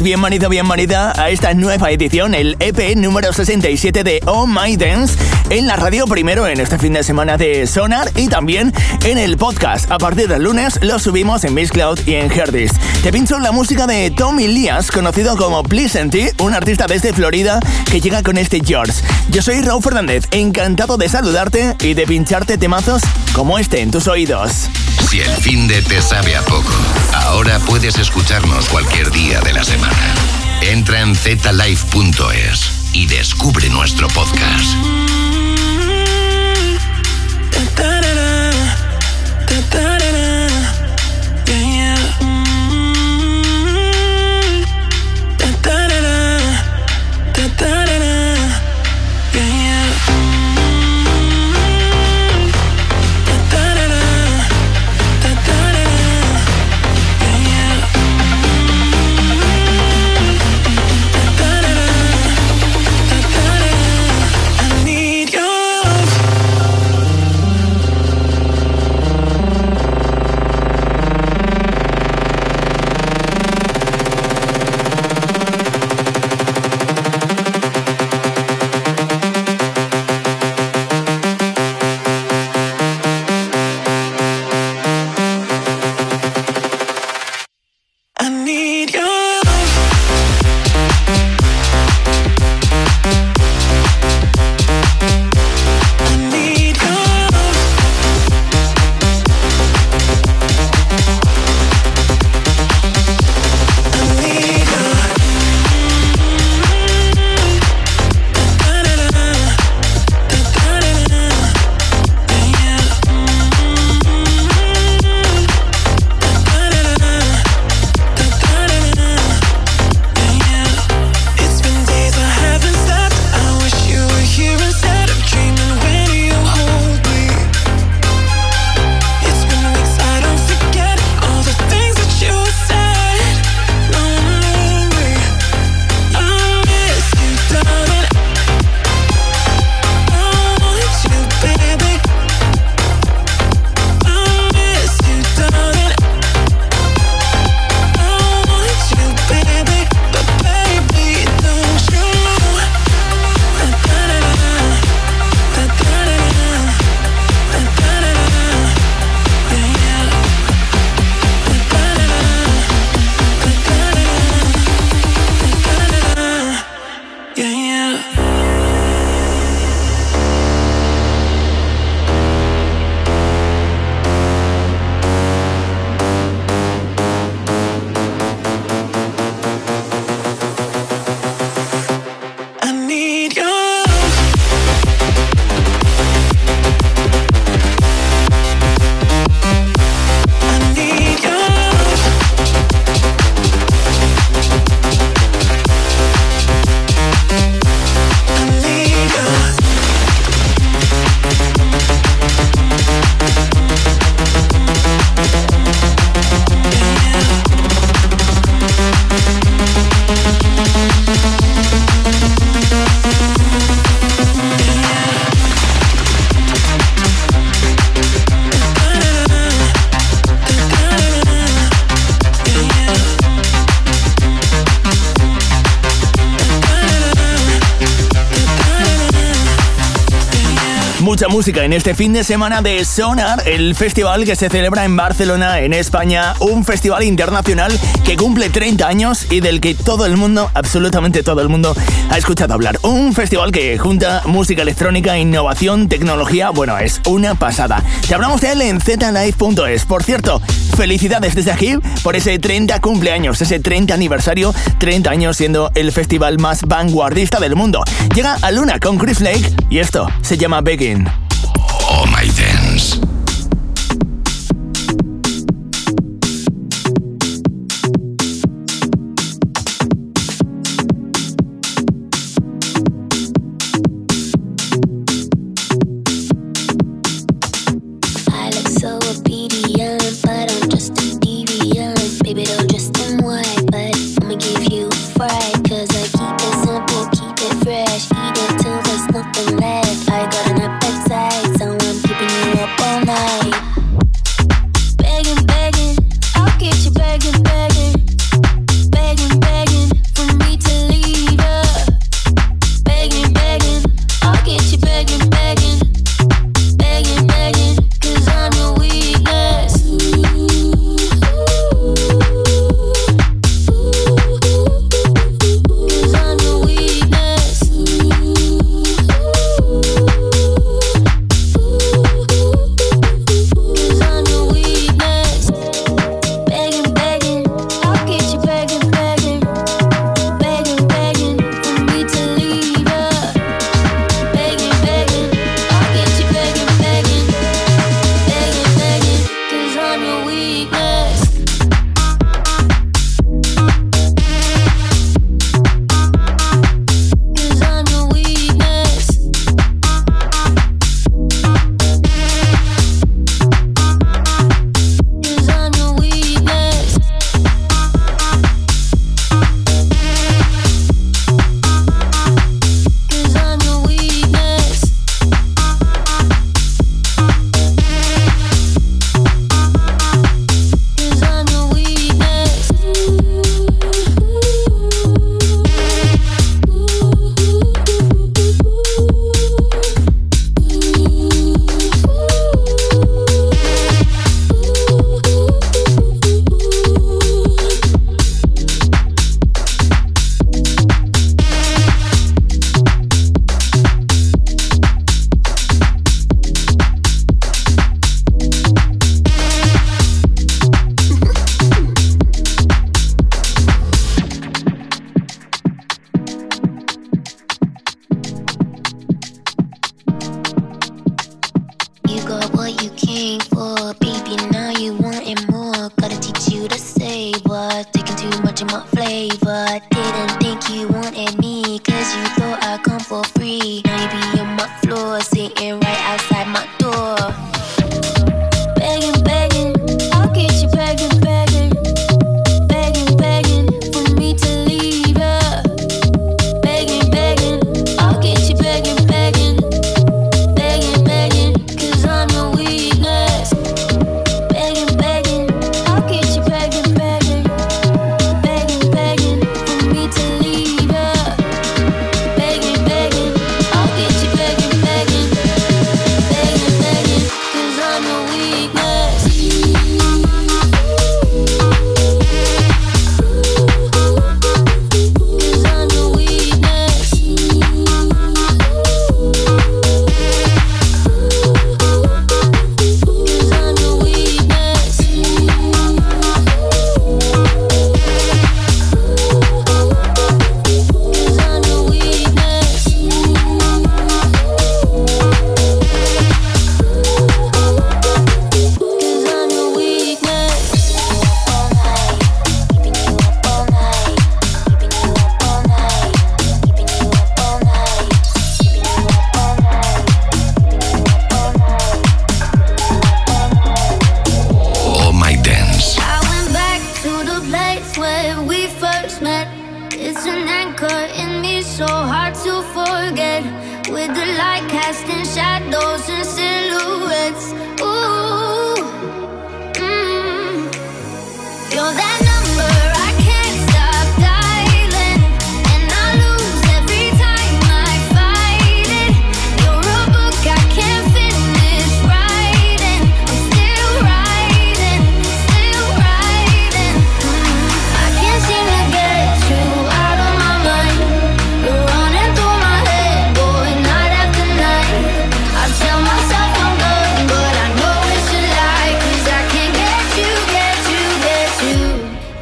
Bienvenido, bienvenida a esta nueva edición, el EP número 67 de Oh My Dance, en la radio primero en este fin de semana de Sonar y también en el podcast. A partir del lunes lo subimos en Cloud y en Herdis. Te pincho la música de Tommy Lias, conocido como Pleasanty, un artista desde Florida que llega con este George. Yo soy Raúl Fernández, encantado de saludarte y de pincharte temazos como este en tus oídos. Si el fin de te sabe a poco, ahora puedes escucharnos cualquier día de la semana. Entra en zlife.es y descubre nuestro podcast. that música en este fin de semana de Sonar, el festival que se celebra en Barcelona, en España, un festival internacional que cumple 30 años y del que todo el mundo, absolutamente todo el mundo, ha escuchado hablar. Un festival que junta música electrónica, innovación, tecnología, bueno, es una pasada. Te hablamos de él en zlive.es. Por cierto, felicidades desde aquí por ese 30 cumpleaños, ese 30 aniversario, 30 años siendo el festival más vanguardista del mundo. Llega a Luna con Chris Lake y esto se llama Begin. Oh my dance.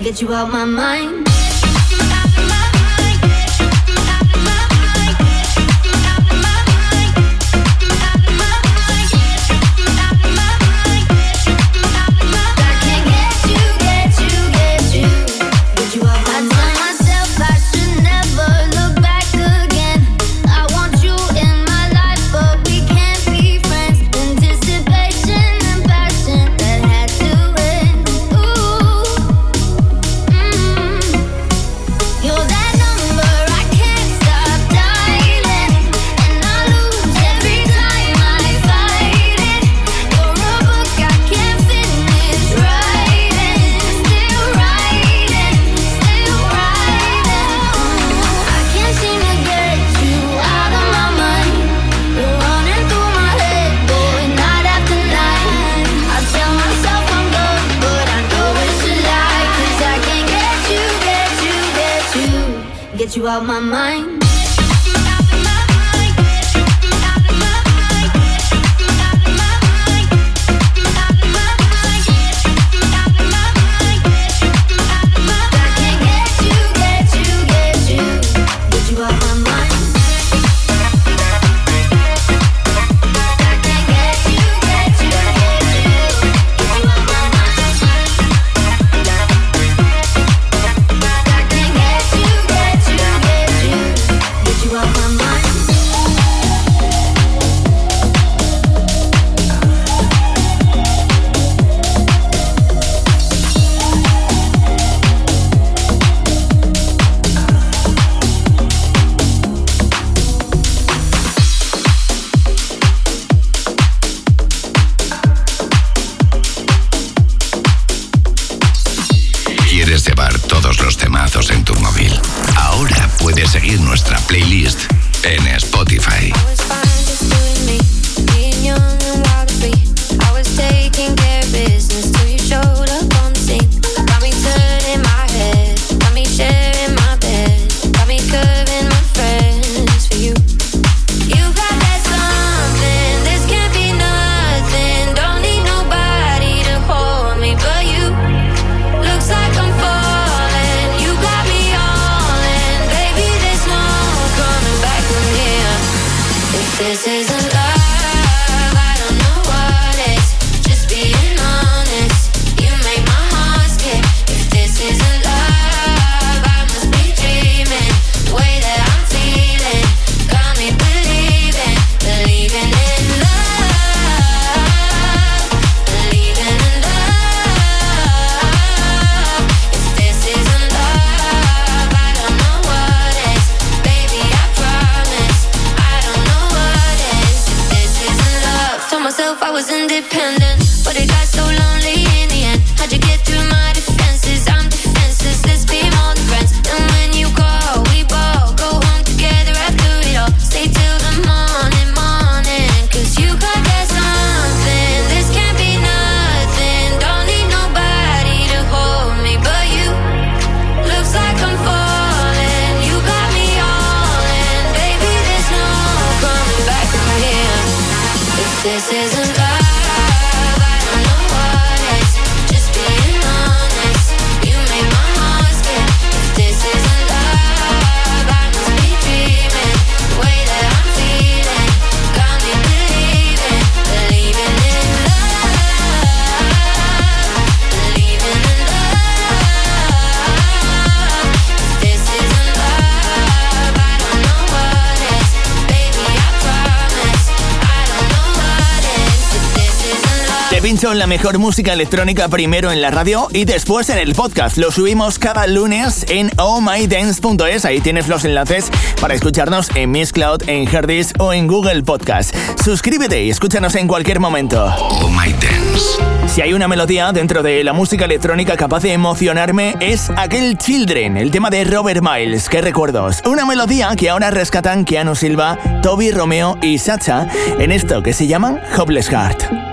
get you out my mind. La mejor música electrónica primero en la radio y después en el podcast. Lo subimos cada lunes en ohmydance.es. Ahí tienes los enlaces para escucharnos en Miss Cloud, en Herdis o en Google Podcast. Suscríbete y escúchanos en cualquier momento. Oh My Dance. Si hay una melodía dentro de la música electrónica capaz de emocionarme es aquel Children, el tema de Robert Miles. Qué recuerdos. Una melodía que ahora rescatan Keanu Silva, Toby Romeo y Sacha en esto que se llama Hopeless Heart.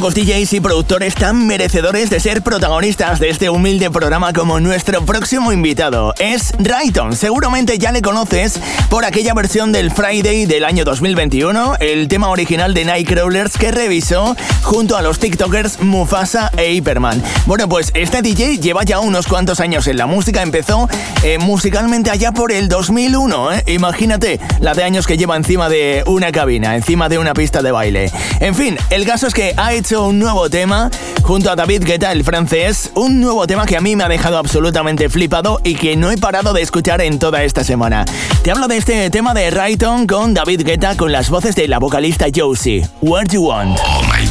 Pocos DJs y productores tan merecedores de ser protagonistas de este humilde programa como nuestro próximo invitado. Es Rayton. Seguramente ya le conoces por aquella versión del Friday del año 2021, el tema original de Nightcrawlers que revisó junto a los TikTokers Mufasa e Hyperman. Bueno, pues este DJ lleva ya unos cuantos años en la música. Empezó eh, musicalmente allá por el 2001. ¿eh? Imagínate la de años que lleva encima de una cabina, encima de una pista de baile. En fin, el caso es que ha un nuevo tema junto a David Guetta, el francés, un nuevo tema que a mí me ha dejado absolutamente flipado y que no he parado de escuchar en toda esta semana. Te hablo de este tema de Rayton con David Guetta con las voces de la vocalista Josie, Where You Want. Oh My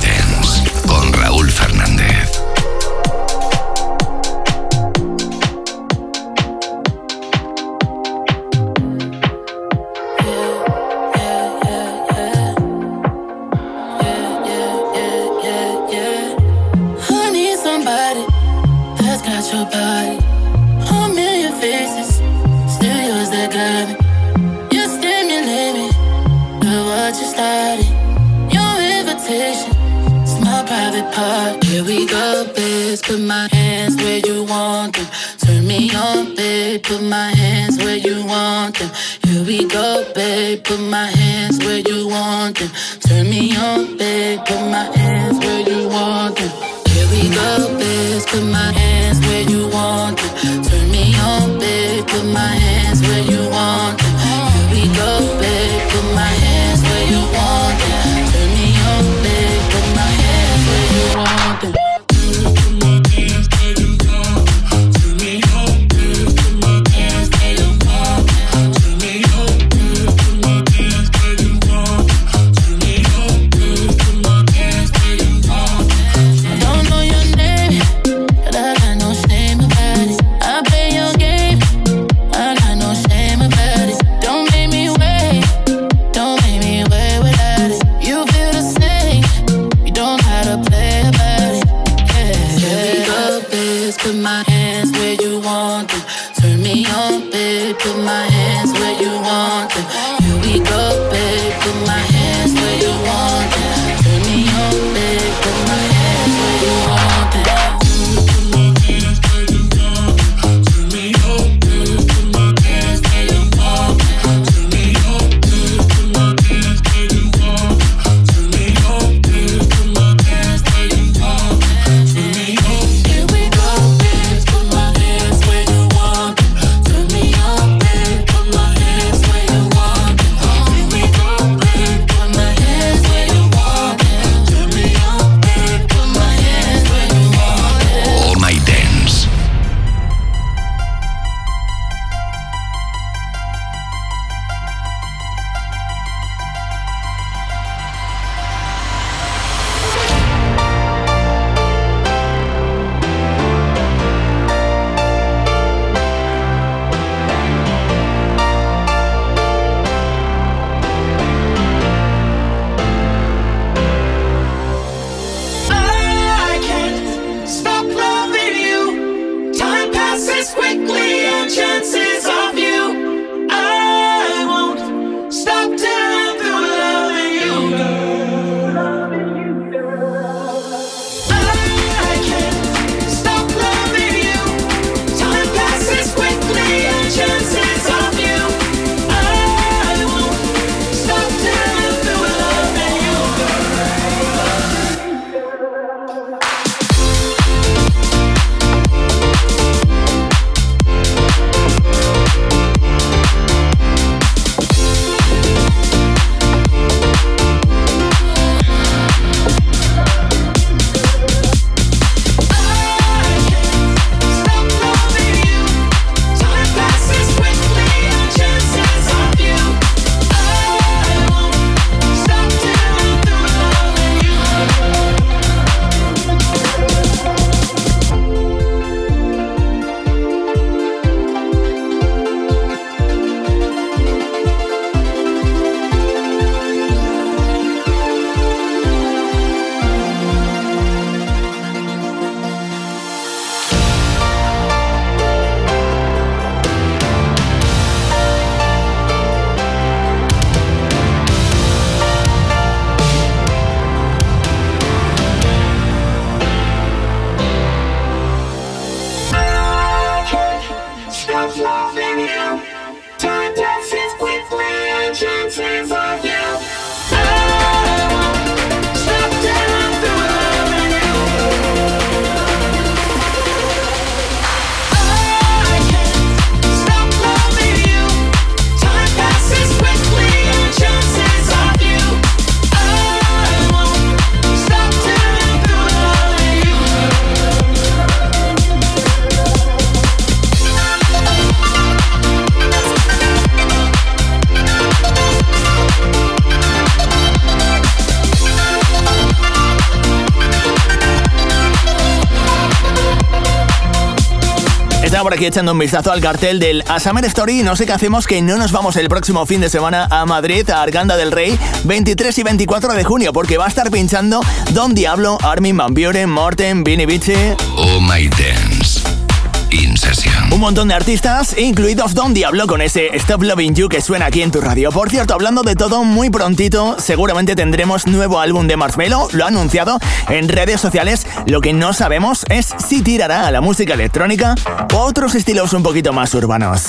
aquí echando un vistazo al cartel del A Summer Story. No sé qué hacemos que no nos vamos el próximo fin de semana a Madrid, a Arganda del Rey, 23 y 24 de junio, porque va a estar pinchando Don Diablo, Armin Van Buren, Morten, Vinny Vici. Oh My Dance. Un montón de artistas, incluidos Don Diablo con ese Stop Loving You que suena aquí en tu radio. Por cierto, hablando de todo, muy prontito seguramente tendremos nuevo álbum de Marshmello, lo ha anunciado en redes sociales. Lo que no sabemos es si tirará a la música electrónica o otros estilos un poquito más urbanos.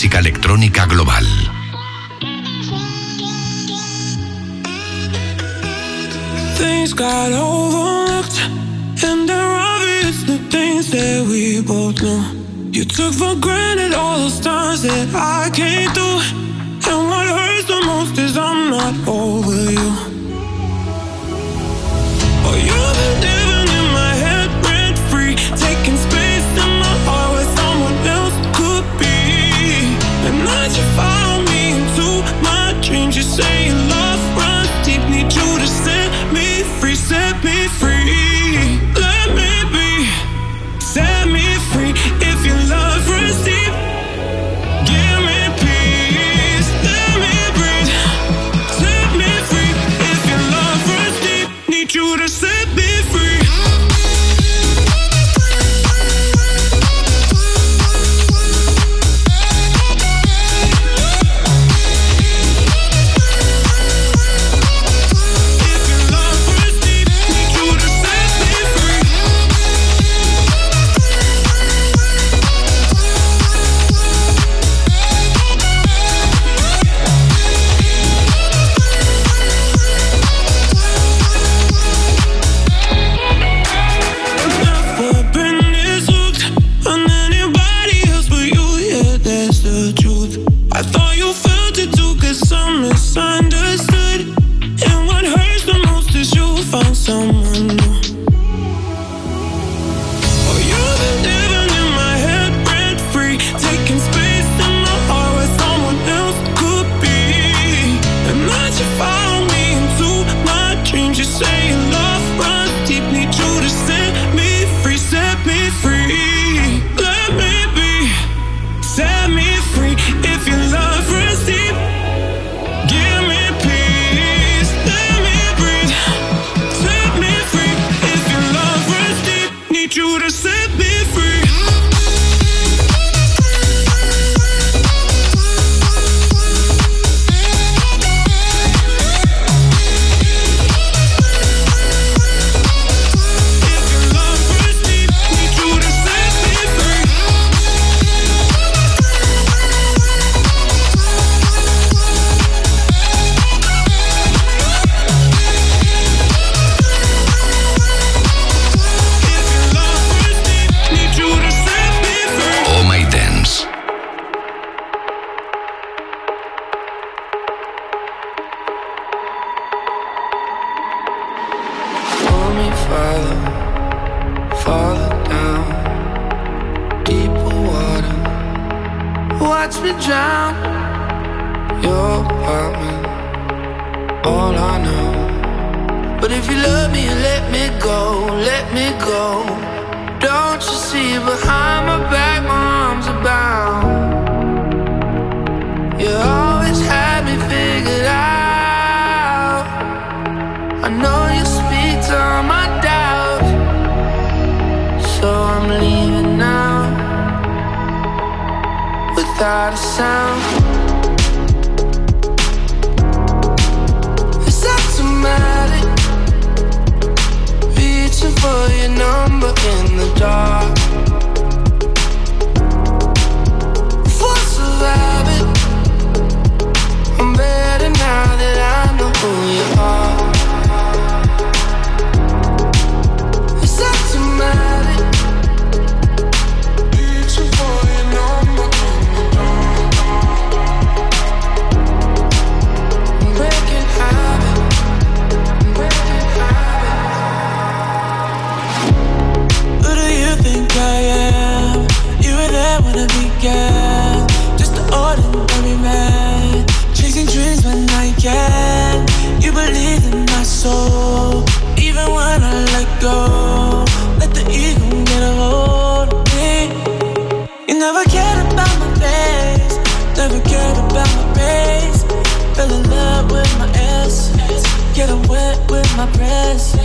Música electrónica global. Things got overlooked, and they're obvious the things that we both know. You took for granted all the stars that I came through, and what hurts the most is I'm not over you.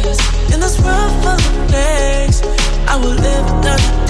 in this world full of mistakes. I will live another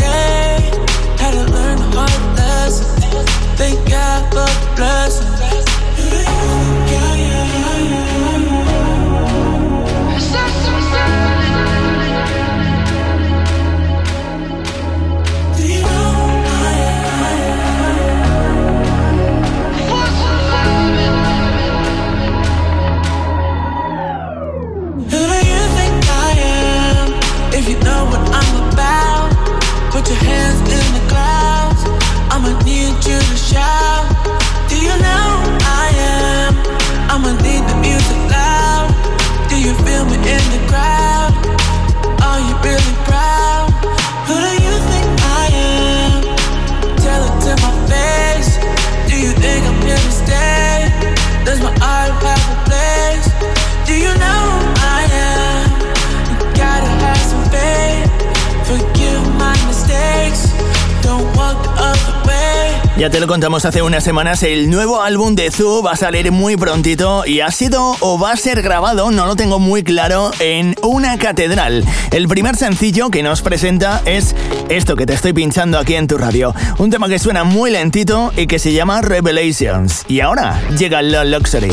Ya te lo contamos hace unas semanas, el nuevo álbum de Zoo va a salir muy prontito y ha sido o va a ser grabado, no lo tengo muy claro, en una catedral. El primer sencillo que nos presenta es esto que te estoy pinchando aquí en tu radio. Un tema que suena muy lentito y que se llama Revelations. Y ahora llega Love Luxury.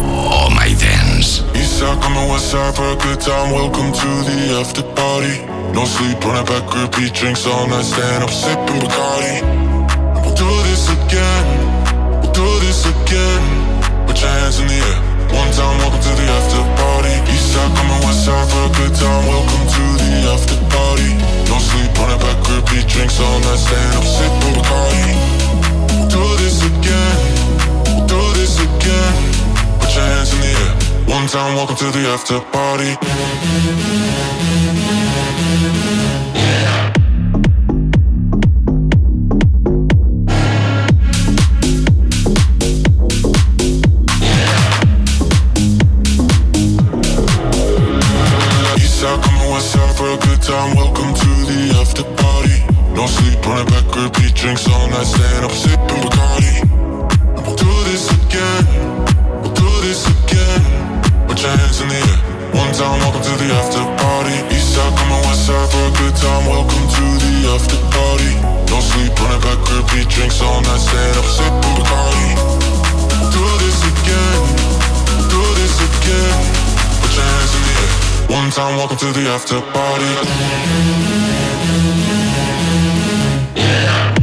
Oh my dance. No sleep on that back up, he drinks all night, stand up, sipping Bacardi. We'll do this again, we'll do this again. Put your hands in the air. One time, welcome to the after party. East side coming west side for a good time. Welcome to the after party. No sleep on that back up, he drinks all night, stand up, sipping Bacardi. We'll do this again, we'll do this again. Put your hands in the air. One time, welcome to the after party. down, welcome to the after party. No sleep, running back, repeat drinks all night, stand up, sipping Bacardi. And we'll do this again, we'll do this again. Put your hands in the air. One time, welcome to the after party. East side, coming west side for a good time. Welcome to the after party. No sleep, running back, repeat drinks all night, stand up, sipping Bacardi. We'll do this again, we'll do this again. Put your hands in the air. One time, welcome to the after party. Yeah.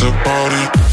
after party.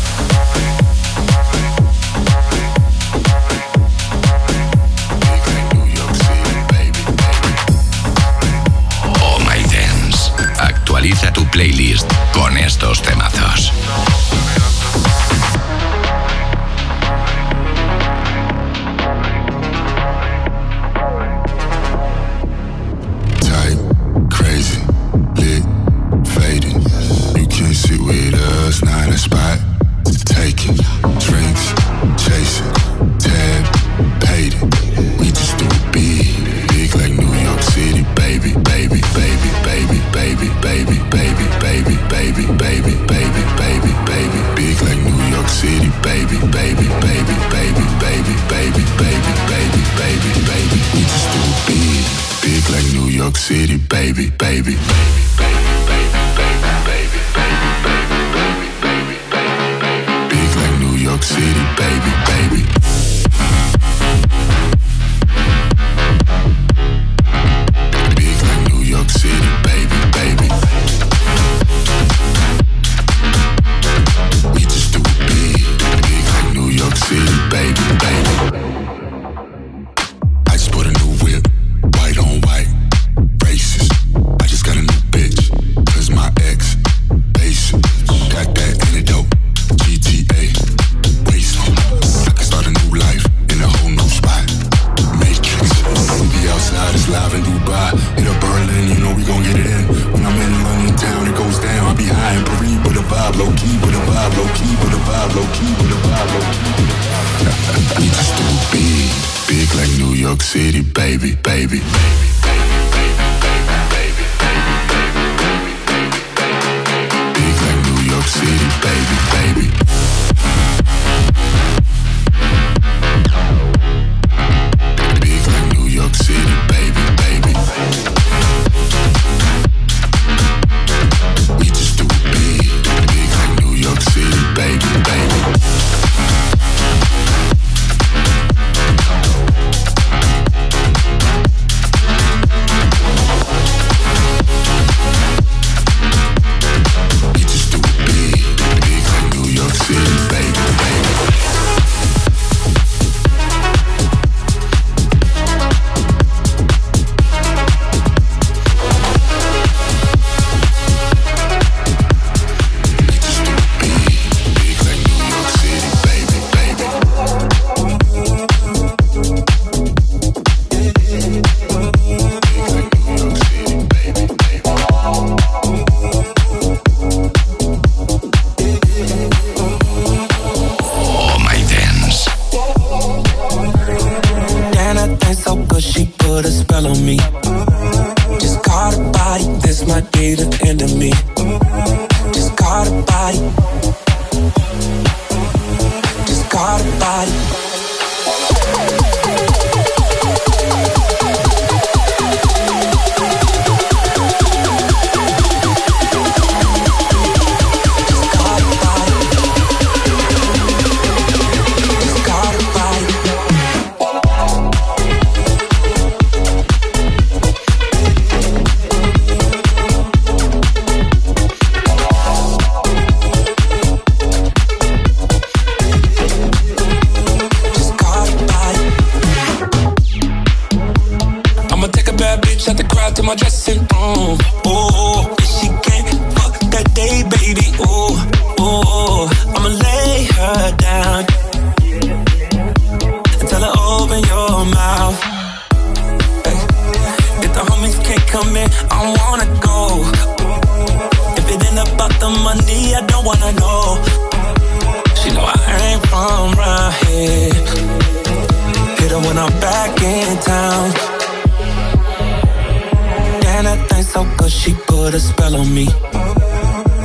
Man, that thing so good, she put a spell on me.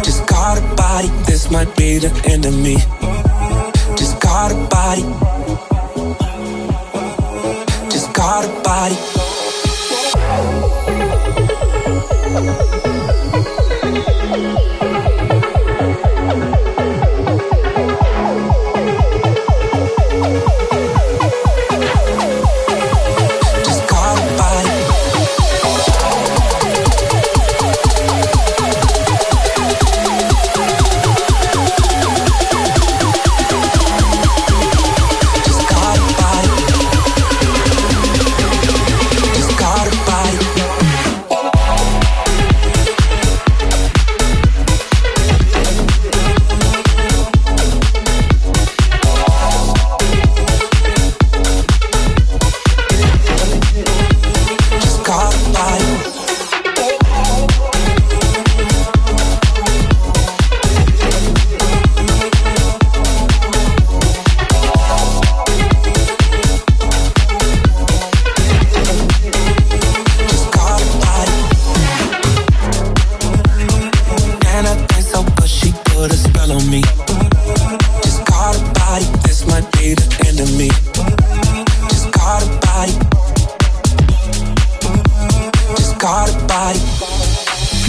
Just got a body, this might be the end of me. Just got a body.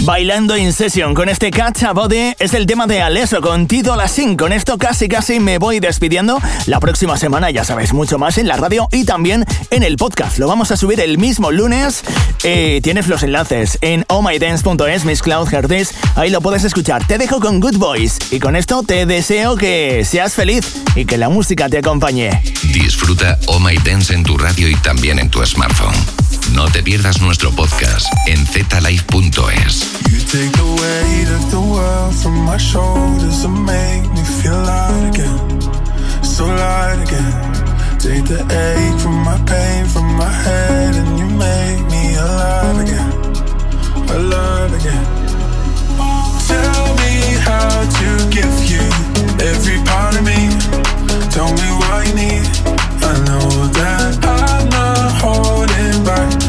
Bailando in Session con este Catch a Body es el tema de Aleso con Tito Lassin. Con esto casi casi me voy despidiendo. La próxima semana ya sabéis mucho más en la radio y también en el podcast. Lo vamos a subir el mismo lunes. Eh, tienes los enlaces en ohmydance.es, Miss Cloud. Ahí lo puedes escuchar. Te dejo con Good Boys y con esto te deseo que seas feliz y que la música te acompañe. Disfruta Oh My Dance en tu radio y también en tu smartphone. No te pierdas nuestro podcast en zlife.es. You take the weight of the world from my shoulders and make me feel light again. So light again. Take the ache from my pain from my head and you make me alive again. Alive again. Tell me how to give you every part of me. Tell me what you need. I know that I'm not holding back.